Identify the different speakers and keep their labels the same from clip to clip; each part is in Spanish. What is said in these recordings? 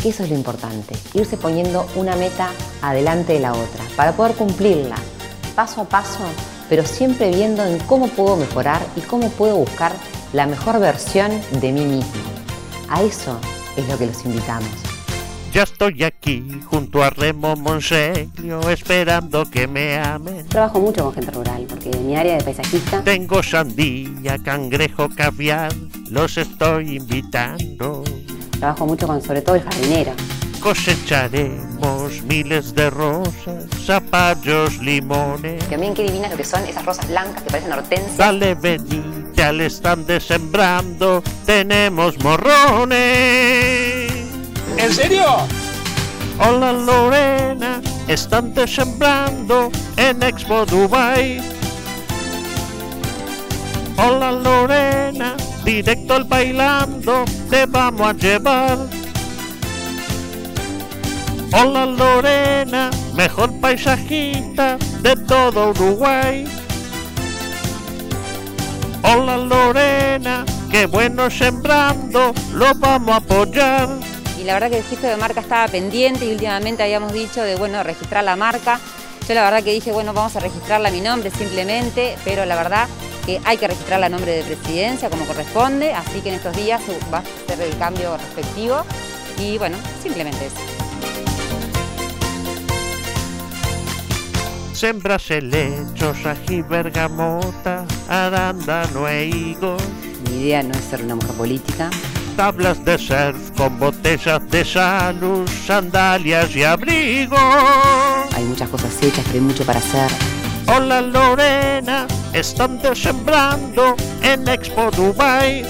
Speaker 1: que eso es lo importante, irse poniendo una meta adelante de la otra, para poder cumplirla, paso a paso, pero siempre viendo en cómo puedo mejorar y cómo puedo buscar la mejor versión de mí mismo. A eso es lo que los invitamos.
Speaker 2: Ya estoy aquí junto a Remo Monseglio esperando que me amen.
Speaker 1: Trabajo mucho con gente rural porque en mi área de paisajista
Speaker 2: Tengo sandía, cangrejo, caviar, los estoy invitando.
Speaker 1: Trabajo mucho con sobre todo el jardinero.
Speaker 2: Cosecharemos miles de rosas, zapallos, limones.
Speaker 1: También qué divinas lo que son esas rosas blancas que parecen hortensias.
Speaker 2: Dale, vení, ya le están desembrando, tenemos morrones.
Speaker 3: ¿En serio?
Speaker 2: Hola Lorena, están desembrando en Expo Dubai. Hola Lorena, directo al bailando, te vamos a llevar. Hola Lorena, mejor paisajista de todo Uruguay. Hola Lorena, qué bueno sembrando, lo vamos a apoyar.
Speaker 4: y la verdad que el registro de marca estaba pendiente y últimamente habíamos dicho de bueno registrar la marca. Yo la verdad que dije bueno vamos a registrarla a mi nombre simplemente, pero la verdad que hay que registrarla a nombre de presidencia como corresponde, así que en estos días va a hacer el cambio respectivo y bueno, simplemente eso.
Speaker 2: Sembras helechos, ají, bergamota, arándano e higos.
Speaker 1: Mi idea no es ser una mujer política,
Speaker 2: tablas de surf con botellas de salud, sandalias y abrigos.
Speaker 1: hay muchas cosas hechas, pero hay mucho para hacer.
Speaker 2: Hola Lorena, están desembrando en Expo Dubai.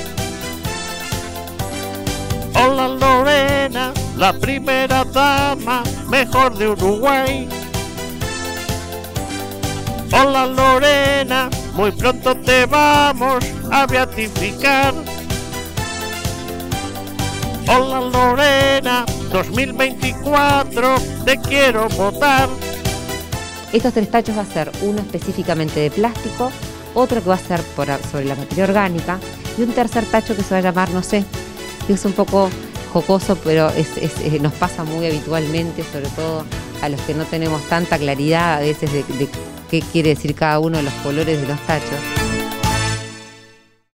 Speaker 2: Hola Lorena, la primera dama mejor de Uruguay. Hola Lorena, muy pronto te vamos a beatificar. Hola Lorena, 2024, te quiero votar.
Speaker 1: Estos tres tachos va a ser uno específicamente de plástico, otro que va a ser sobre la materia orgánica y un tercer tacho que se va a llamar no sé, que es un poco jocoso, pero eh, nos pasa muy habitualmente, sobre todo a los que no tenemos tanta claridad a veces de qué quiere decir cada uno de los colores de los tachos.